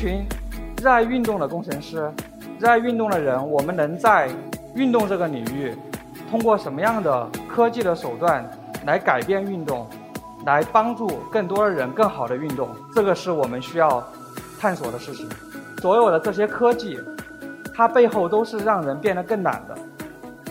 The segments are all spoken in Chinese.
群热爱运动的工程师，热爱运动的人，我们能在运动这个领域，通过什么样的科技的手段来改变运动，来帮助更多的人更好的运动，这个是我们需要探索的事情。所有的这些科技，它背后都是让人变得更懒的，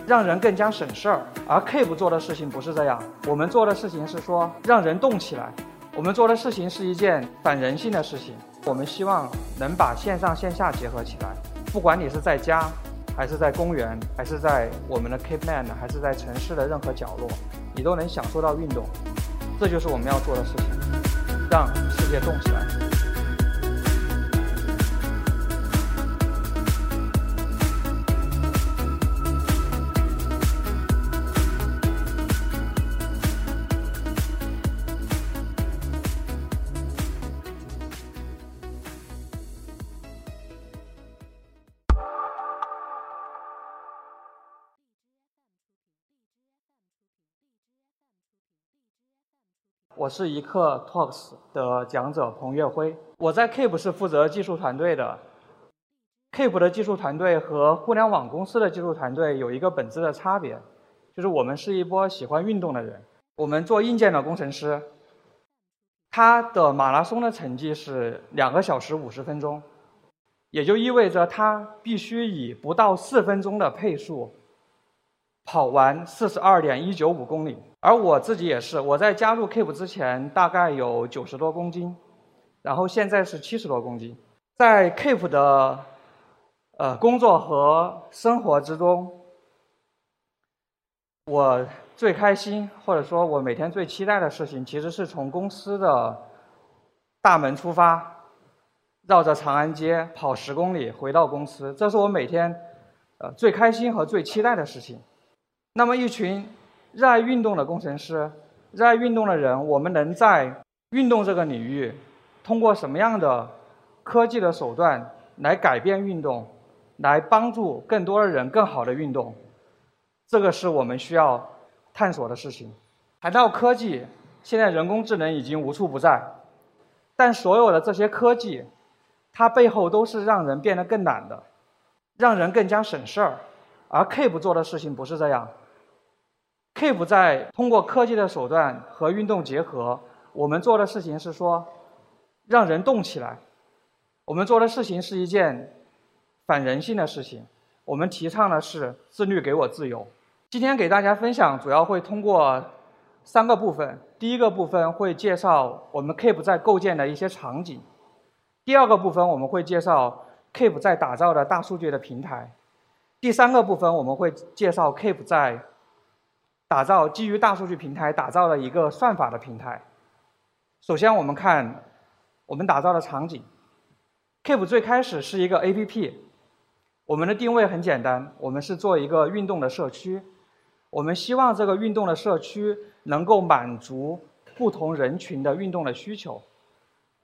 让人更加省事儿。而 Keep 做的事情不是这样，我们做的事情是说让人动起来。我们做的事情是一件反人性的事情。我们希望能把线上线下结合起来。不管你是在家，还是在公园，还是在我们的 Keep Man，还是在城市的任何角落，你都能享受到运动。这就是我们要做的事情，让世界动起来。我是一刻 Talks 的讲者彭岳辉，我在 Keep 是负责技术团队的。Keep 的技术团队和互联网公司的技术团队有一个本质的差别，就是我们是一波喜欢运动的人。我们做硬件的工程师，他的马拉松的成绩是两个小时五十分钟，也就意味着他必须以不到四分钟的配速。跑完四十二点一九五公里，而我自己也是，我在加入 Keep 之前大概有九十多公斤，然后现在是七十多公斤。在 Keep 的呃工作和生活之中，我最开心或者说我每天最期待的事情，其实是从公司的大门出发，绕着长安街跑十公里回到公司，这是我每天呃最开心和最期待的事情。那么，一群热爱运动的工程师，热爱运动的人，我们能在运动这个领域，通过什么样的科技的手段来改变运动，来帮助更多的人更好的运动？这个是我们需要探索的事情。谈到科技，现在人工智能已经无处不在，但所有的这些科技，它背后都是让人变得更懒的，让人更加省事儿。而 Keep 做的事情不是这样。Keep 在通过科技的手段和运动结合，我们做的事情是说，让人动起来。我们做的事情是一件反人性的事情。我们提倡的是自律给我自由。今天给大家分享，主要会通过三个部分。第一个部分会介绍我们 Keep 在构建的一些场景。第二个部分我们会介绍 Keep 在打造的大数据的平台。第三个部分我们会介绍 Keep 在打造基于大数据平台打造的一个算法的平台。首先，我们看我们打造的场景。Keep 最开始是一个 APP，我们的定位很简单，我们是做一个运动的社区。我们希望这个运动的社区能够满足不同人群的运动的需求。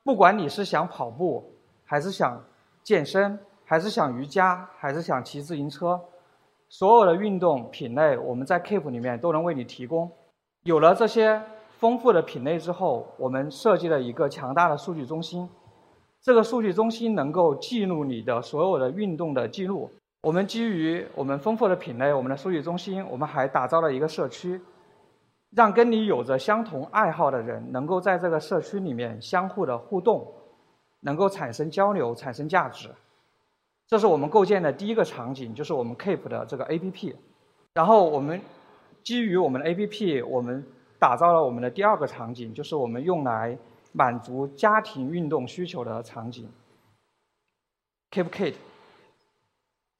不管你是想跑步，还是想健身。还是想瑜伽，还是想骑自行车，所有的运动品类，我们在 Keep 里面都能为你提供。有了这些丰富的品类之后，我们设计了一个强大的数据中心。这个数据中心能够记录你的所有的运动的记录。我们基于我们丰富的品类，我们的数据中心，我们还打造了一个社区，让跟你有着相同爱好的人能够在这个社区里面相互的互动，能够产生交流，产生价值。这是我们构建的第一个场景，就是我们 Keep 的这个 APP。然后我们基于我们的 APP，我们打造了我们的第二个场景，就是我们用来满足家庭运动需求的场景。Keep Kit，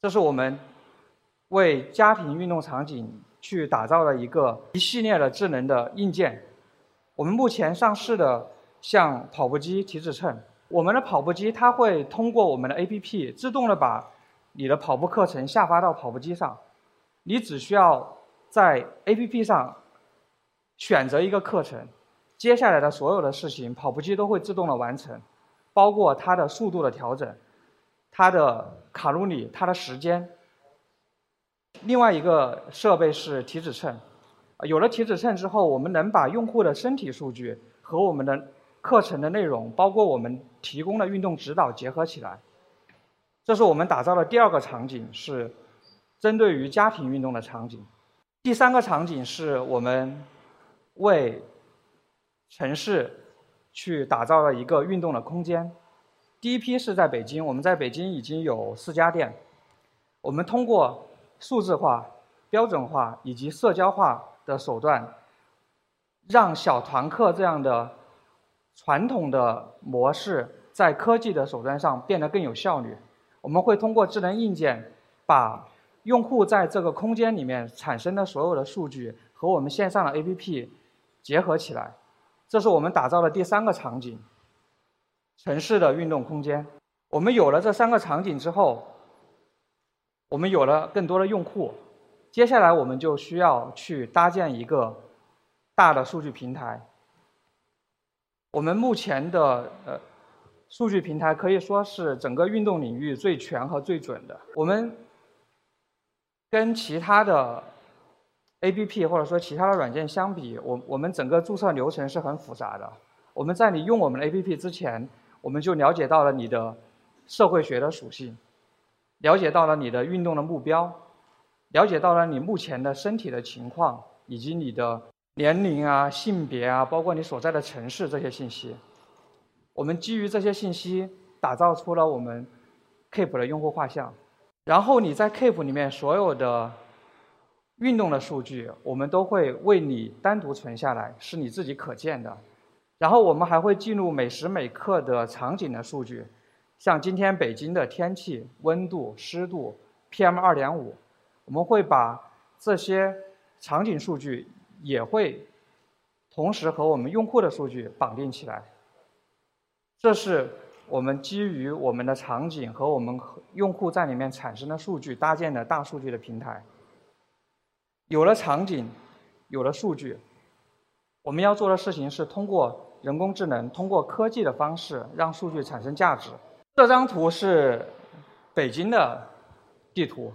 这是我们为家庭运动场景去打造了一个一系列的智能的硬件。我们目前上市的像跑步机、体脂秤。我们的跑步机它会通过我们的 APP 自动的把你的跑步课程下发到跑步机上，你只需要在 APP 上选择一个课程，接下来的所有的事情跑步机都会自动的完成，包括它的速度的调整、它的卡路里、它的时间。另外一个设备是体脂秤，有了体脂秤之后，我们能把用户的身体数据和我们的课程的内容，包括我们提供的运动指导结合起来。这是我们打造的第二个场景，是针对于家庭运动的场景。第三个场景是我们为城市去打造了一个运动的空间。第一批是在北京，我们在北京已经有四家店。我们通过数字化、标准化以及社交化的手段，让小团课这样的传统的模式在科技的手段上变得更有效率。我们会通过智能硬件，把用户在这个空间里面产生的所有的数据和我们线上的 APP 结合起来。这是我们打造的第三个场景。城市的运动空间，我们有了这三个场景之后，我们有了更多的用户，接下来我们就需要去搭建一个大的数据平台。我们目前的呃数据平台可以说是整个运动领域最全和最准的。我们跟其他的 APP 或者说其他的软件相比，我我们整个注册流程是很复杂的。我们在你用我们的 APP 之前，我们就了解到了你的社会学的属性，了解到了你的运动的目标，了解到了你目前的身体的情况，以及你的年龄啊、性别啊，包括你所在的城市这些信息。我们基于这些信息，打造出了我们 Keep 的用户画像。然后你在 Keep 里面所有的运动的数据，我们都会为你单独存下来，是你自己可见的。然后我们还会记录每时每刻的场景的数据，像今天北京的天气、温度、湿度、PM 二点五，我们会把这些场景数据也会同时和我们用户的数据绑定起来。这是我们基于我们的场景和我们用户在里面产生的数据搭建的大数据的平台。有了场景，有了数据。我们要做的事情是通过人工智能、通过科技的方式，让数据产生价值。这张图是北京的地图。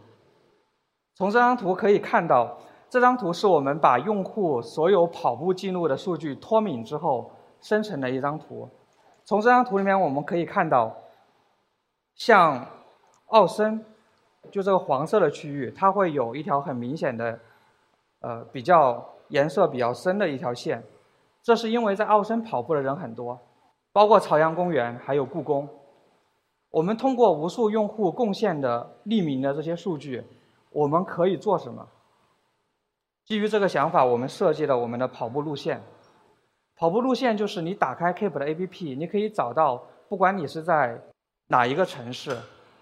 从这张图可以看到，这张图是我们把用户所有跑步记录的数据脱敏之后生成的一张图。从这张图里面我们可以看到，像奥森，就这个黄色的区域，它会有一条很明显的，呃，比较。颜色比较深的一条线，这是因为在奥森跑步的人很多，包括朝阳公园还有故宫。我们通过无数用户贡献的匿名的这些数据，我们可以做什么？基于这个想法，我们设计了我们的跑步路线。跑步路线就是你打开 Keep 的 APP，你可以找到，不管你是在哪一个城市，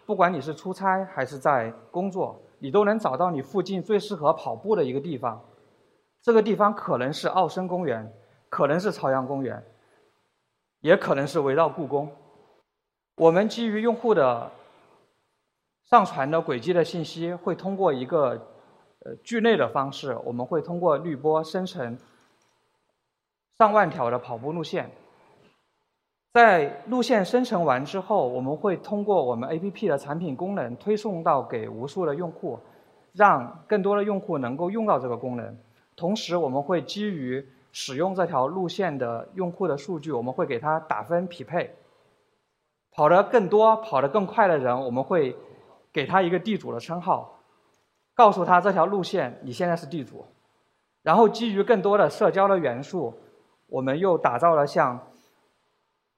不管你是出差还是在工作，你都能找到你附近最适合跑步的一个地方。这个地方可能是奥森公园，可能是朝阳公园，也可能是围绕故宫。我们基于用户的上传的轨迹的信息，会通过一个呃聚类的方式，我们会通过滤波生成上万条的跑步路线。在路线生成完之后，我们会通过我们 APP 的产品功能推送到给无数的用户，让更多的用户能够用到这个功能。同时，我们会基于使用这条路线的用户的数据，我们会给他打分匹配。跑得更多、跑得更快的人，我们会给他一个地主的称号，告诉他这条路线你现在是地主。然后基于更多的社交的元素，我们又打造了像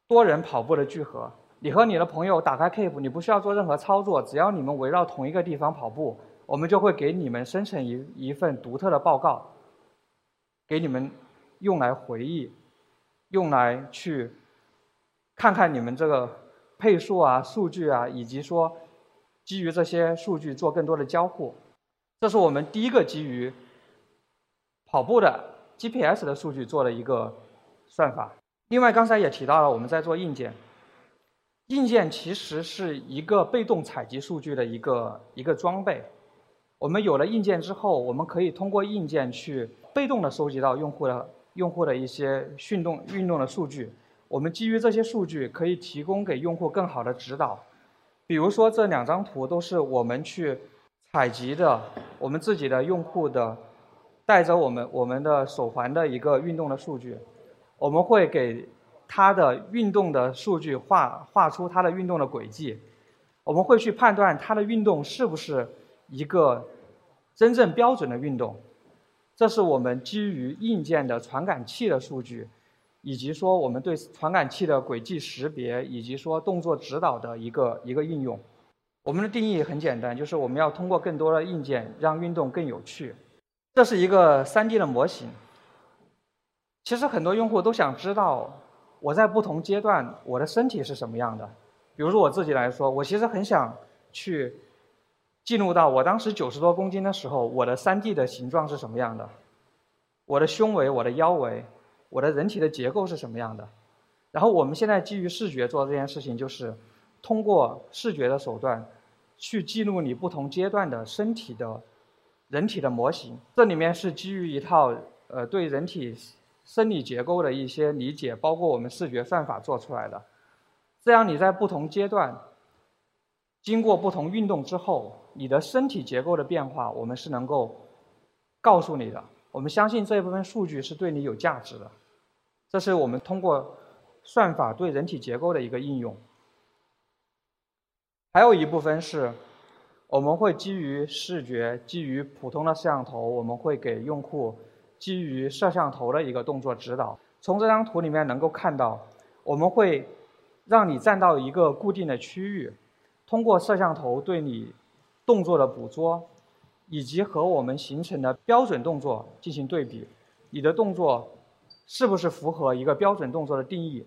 多人跑步的聚合。你和你的朋友打开 Keep，你不需要做任何操作，只要你们围绕同一个地方跑步，我们就会给你们生成一一份独特的报告。给你们用来回忆，用来去看看你们这个配速啊、数据啊，以及说基于这些数据做更多的交互。这是我们第一个基于跑步的 GPS 的数据做的一个算法。另外，刚才也提到了我们在做硬件，硬件其实是一个被动采集数据的一个一个装备。我们有了硬件之后，我们可以通过硬件去。被动的收集到用户的用户的一些运动运动的数据，我们基于这些数据可以提供给用户更好的指导。比如说这两张图都是我们去采集的，我们自己的用户的带着我们我们的手环的一个运动的数据，我们会给它的运动的数据画画出它的运动的轨迹，我们会去判断它的运动是不是一个真正标准的运动。这是我们基于硬件的传感器的数据，以及说我们对传感器的轨迹识别，以及说动作指导的一个一个应用。我们的定义很简单，就是我们要通过更多的硬件让运动更有趣。这是一个 3D 的模型。其实很多用户都想知道。我在不同阶段，我的身体是什么样的？比如说我自己来说，我其实很想去进入到我当时九十多公斤的时候，我的三 D 的形状是什么样的？我的胸围、我的腰围、我的人体的结构是什么样的？然后我们现在基于视觉做这件事情，就是通过视觉的手段去记录你不同阶段的身体的人体的模型。这里面是基于一套呃对人体。生理结构的一些理解，包括我们视觉算法做出来的，这样你在不同阶段，经过不同运动之后，你的身体结构的变化，我们是能够告诉你的。我们相信这一部分数据是对你有价值的，这是我们通过算法对人体结构的一个应用。还有一部分是，我们会基于视觉，基于普通的摄像头，我们会给用户。基于摄像头的一个动作指导，从这张图里面能够看到，我们会让你站到一个固定的区域，通过摄像头对你动作的捕捉，以及和我们形成的标准动作进行对比，你的动作是不是符合一个标准动作的定义？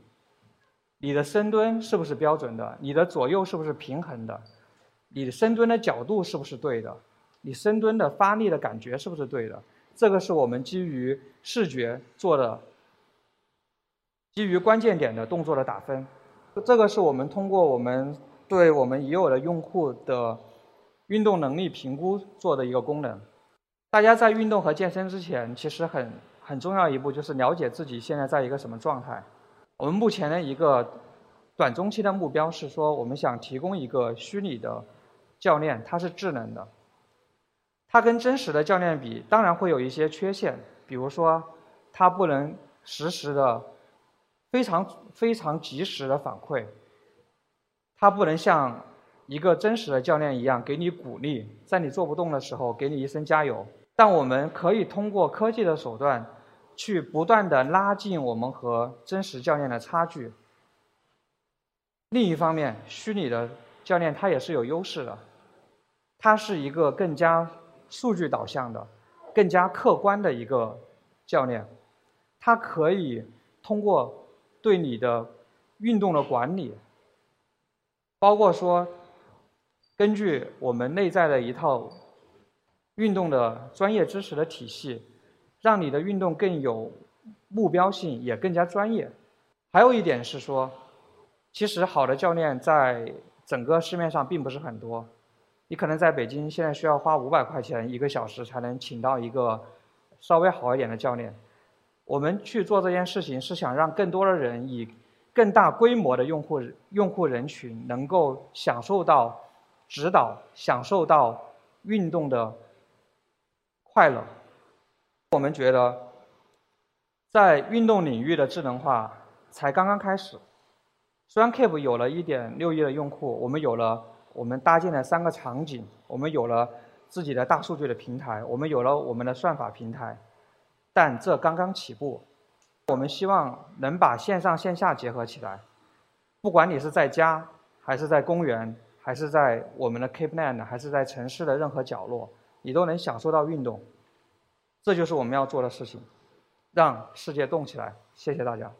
你的深蹲是不是标准的？你的左右是不是平衡的？你的深蹲的角度是不是对的？你深蹲的发力的感觉是不是对的？这个是我们基于视觉做的，基于关键点的动作的打分。这个是我们通过我们对我们已有的用户的运动能力评估做的一个功能。大家在运动和健身之前，其实很很重要一步就是了解自己现在在一个什么状态。我们目前的一个短中期的目标是说，我们想提供一个虚拟的教练，它是智能的。它跟真实的教练比，当然会有一些缺陷，比如说，它不能实时的、非常非常及时的反馈，它不能像一个真实的教练一样给你鼓励，在你做不动的时候给你一声加油。但我们可以通过科技的手段，去不断的拉近我们和真实教练的差距。另一方面，虚拟的教练他也是有优势的，他是一个更加。数据导向的、更加客观的一个教练，他可以通过对你的运动的管理，包括说根据我们内在的一套运动的专业知识的体系，让你的运动更有目标性，也更加专业。还有一点是说，其实好的教练在整个市面上并不是很多。你可能在北京现在需要花五百块钱一个小时才能请到一个稍微好一点的教练。我们去做这件事情是想让更多的人以更大规模的用户用户人群能够享受到指导，享受到运动的快乐。我们觉得，在运动领域的智能化才刚刚开始。虽然 Keep 有了一点六亿的用户，我们有了。我们搭建的三个场景，我们有了自己的大数据的平台，我们有了我们的算法平台，但这刚刚起步。我们希望能把线上线下结合起来，不管你是在家，还是在公园，还是在我们的 Keep Land，还是在城市的任何角落，你都能享受到运动。这就是我们要做的事情，让世界动起来。谢谢大家。